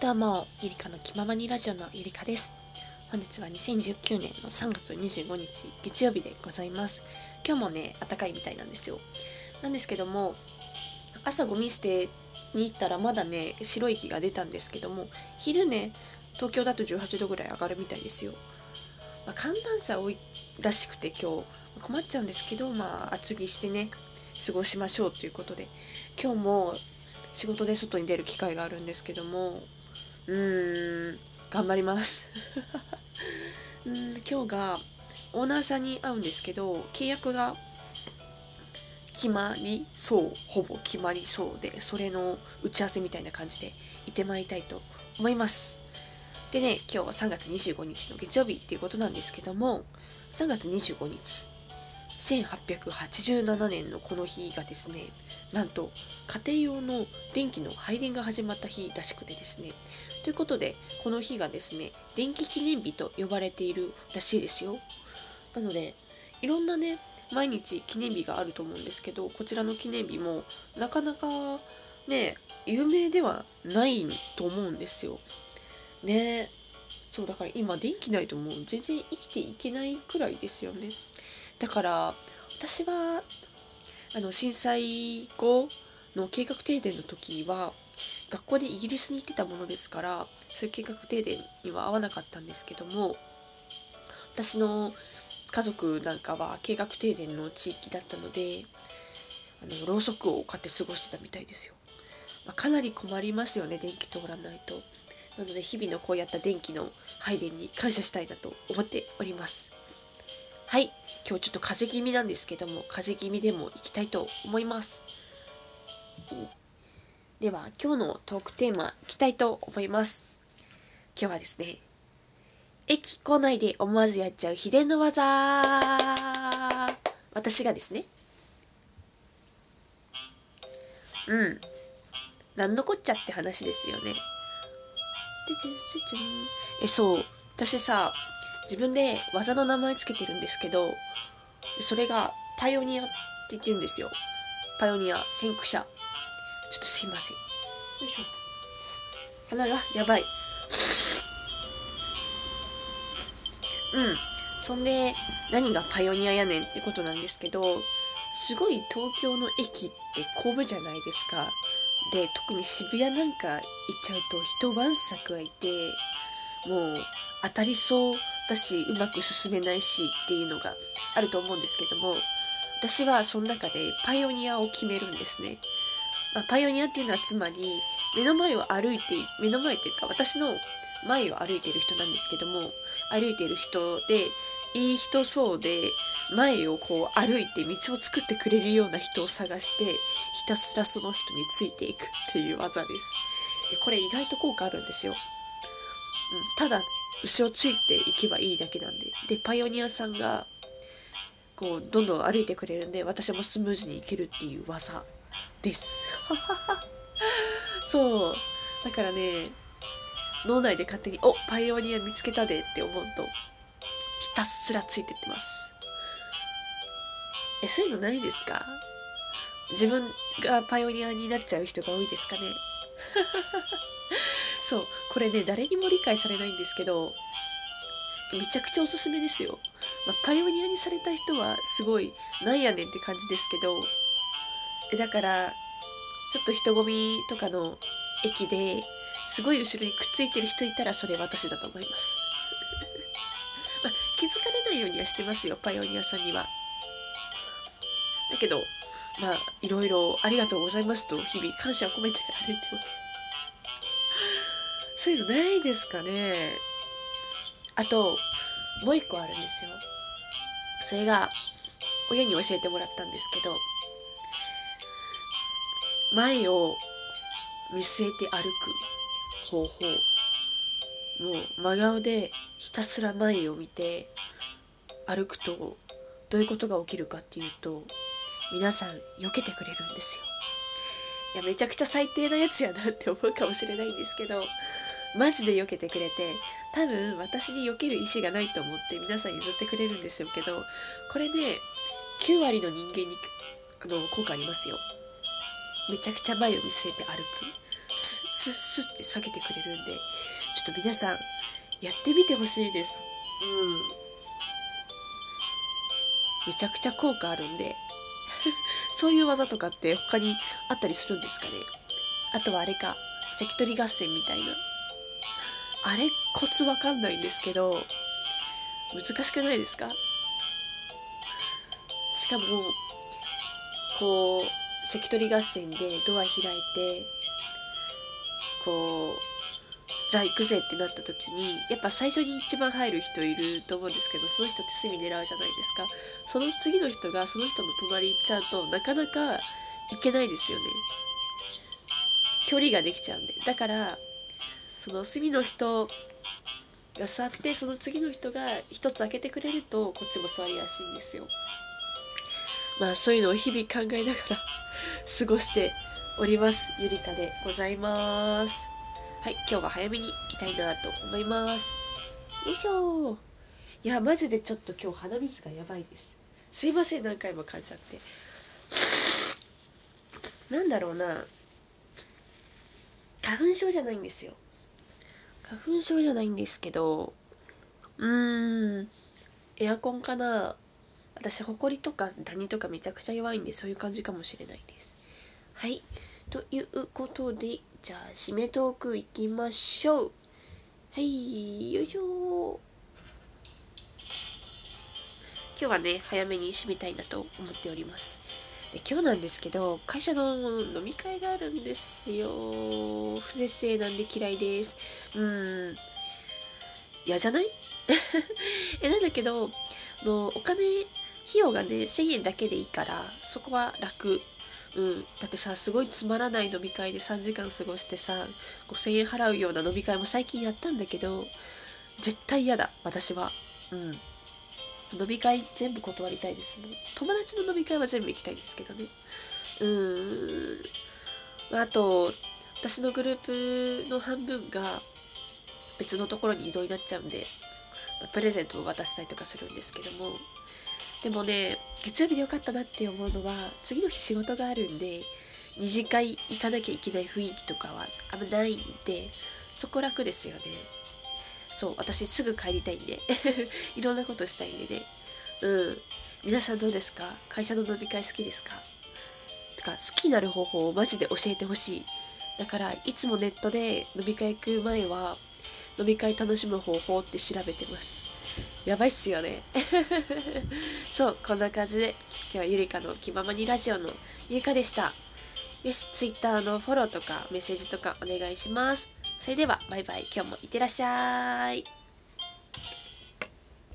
どうも、ゆりかの気ままにラジオのゆりかです。本日は2019年の3月25日月曜日でございます。今日もね、暖かいみたいなんですよ。なんですけども、朝ゴミ捨てに行ったらまだね、白い息が出たんですけども、昼ね、東京だと18度ぐらい上がるみたいですよ。まあ、寒暖差多いらしくて今日困っちゃうんですけど、まあ厚着してね、過ごしましょうということで、今日も仕事で外に出る機会があるんですけども、うーん、頑張ります。うん今日がオーナーさんに会うんですけど契約が決まりそうほぼ決まりそうでそれの打ち合わせみたいな感じで行ってまいりたいと思います。でね今日は3月25日の月曜日っていうことなんですけども3月25日1887年のこの日がですねなんと家庭用の電気の配電が始まった日らしくてですね。ということでこの日がですね電気記念日と呼ばれているらしいですよ。なのでいろんなね毎日記念日があると思うんですけどこちらの記念日もなかなかね有名ではないと思うんですよ。ね。そうだから今電気ないともう全然生きていけないくらいですよね。だから私はあの震災後の計画停電の時は学校でイギリスに行ってたものですからそういう計画停電には合わなかったんですけども私の家族なんかは計画停電の地域だったのであのろうそくを買って過ごしてたみたいですよ、まあ、かなり困りますよね電気通らないと。なので日々のこうやった電気の配電に感謝したいなと思っております。はい。今日ちょっと風邪気味なんですけども風邪気味でも行きたいと思います。では今日のトークテーマいきたいと思います。今日はですね駅構内で思わずやっちゃう秘伝の技。私がですねうん。なんのこっちゃって話ですよね。えそう。私さ自分で技の名前つけてるんですけどそれがパイオニアって言ってるんですよ。パイオニア、先駆者。ちょっとすいません。よいしょ。鼻がやばい。うん。そんで、何がパイオニアやねんってことなんですけど、すごい東京の駅って混むじゃないですか。で、特に渋谷なんか行っちゃうと人わんさくはいて、もう当たりそうだし、うまく進めないしっていうのがあると思うんですけども私はその中でパイオニアを決めるんですね、まあ、パイオニアっていうのはつまり目の前を歩いて目の前というか私の前を歩いてる人なんですけども歩いてる人でいい人そうで前をこう歩いて道を作ってくれるような人を探してひたすらその人についていくっていう技です。これ意外と効果あるんですよ、うん、ただ後ろついていけばいいだけなんで。でパイオニアさんがこうどんどん歩いてくれるんで私もスムーズに行けるっていう技です。そう。だからね脳内で勝手に「おパイオニア見つけたで」って思うとひたすらついてってます。えそういうのないですか？自分がパイオニアになっちゃう人が多いですかね？そうこれね誰にも理解されないんですけどめちゃくちゃおすすめですよ。まあ、パイオニアにされた人はすごいなんやねんって感じですけど、えだから、ちょっと人混みとかの駅ですごい後ろにくっついてる人いたらそれ私だと思います。まあ、気づかれないようにはしてますよ、パイオニアさんには。だけど、まあ、いろいろありがとうございますと日々感謝を込めて歩いてます。そういうのないですかねあと、もう一個あるんですよ。それが、親に教えてもらったんですけど、前を見据えて歩く方法。もう真顔でひたすら前を見て歩くとどういうことが起きるかっていうと皆さん避けてくれるんですよ。いやめちゃくちゃ最低なやつやなって思うかもしれないんですけどマジで避けてくれて多分私に避ける意思がないと思って皆さん譲ってくれるんでしょうけどこれね9割の人間にあの効果ありますよ。めちゃくちゃ前を見据えて歩く。スッスッスッって下げてくれるんでちょっと皆さんやってみてほしいです。うん。めちゃくちゃ効果あるんで。そういう技とかって他にあったりするんですかね。あとはあれか関取合戦みたいな。あれコツわかんないんですけど難しくないですか？しかもこう関取合戦でドア開いてこうザ行くぜってなった時にやっぱ最初に一番入る人いると思うんですけどその人って隅狙うじゃないですか。その次の人がその人の隣行っちゃうとなかなか行けないですよね。距離ができちゃうんで。だからその隅の人が座ってその次の人が一つ開けてくれるとこっちも座りやすいんですよまあそういうのを日々考えながら過ごしておりますゆりかでございますはい、今日は早めに行きたいなと思います。よいしょいや、マジでちょっと今日鼻水がやばいです。すいません、何回も噛んじゃって。なんだろうな。花粉症じゃないんですよ。花粉症じゃないんですけど、うーん、エアコンかな。私、ほこりとかダニとかめちゃくちゃ弱いんで、そういう感じかもしれないです。はい。ということで、じゃあ、締めトークいきましょう。はい、よいしょ今日はね、早めに締めたいなと思っております。で今日なんですけど、会社の飲み会があるんですよ。不絶性なんで嫌いです。うん。嫌じゃない？え、なんだけど、のお金、費用がね、1000円だけでいいから、そこは楽。うん、だってさすごいつまらない飲み会で3時間過ごしてさ5,000円払うような飲み会も最近やったんだけど絶対嫌だ私はうん飲み会全部断りたいですもん。友達の飲み会は全部行きたいんですけどね。うーん。あと私のグループの半分が別のところに移動になっちゃうんでプレゼントを渡したりとかするんですけども。でもね月曜日でよかったなって思うのは次の日仕事があるんで二次会行かなきゃいけない雰囲気とかはあんまないんでそこ楽ですよね。そう私すぐ帰りたいんで。いろんなことしたいんでね。うん。皆さんどうですか？会社の飲み会好きですか？とか好きになる方法をマジで教えてほしい。だからいつもネットで飲み会行く前は飲み会楽しむ方法って調べてます。やばいっすよね。そう、こんな感じで、今日はゆりかの気ままにラジオのゆりかでした。よし、Twitter のフォローとかメッセージとかお願いします。それでは、バイバイ。今日もいってらっしゃい。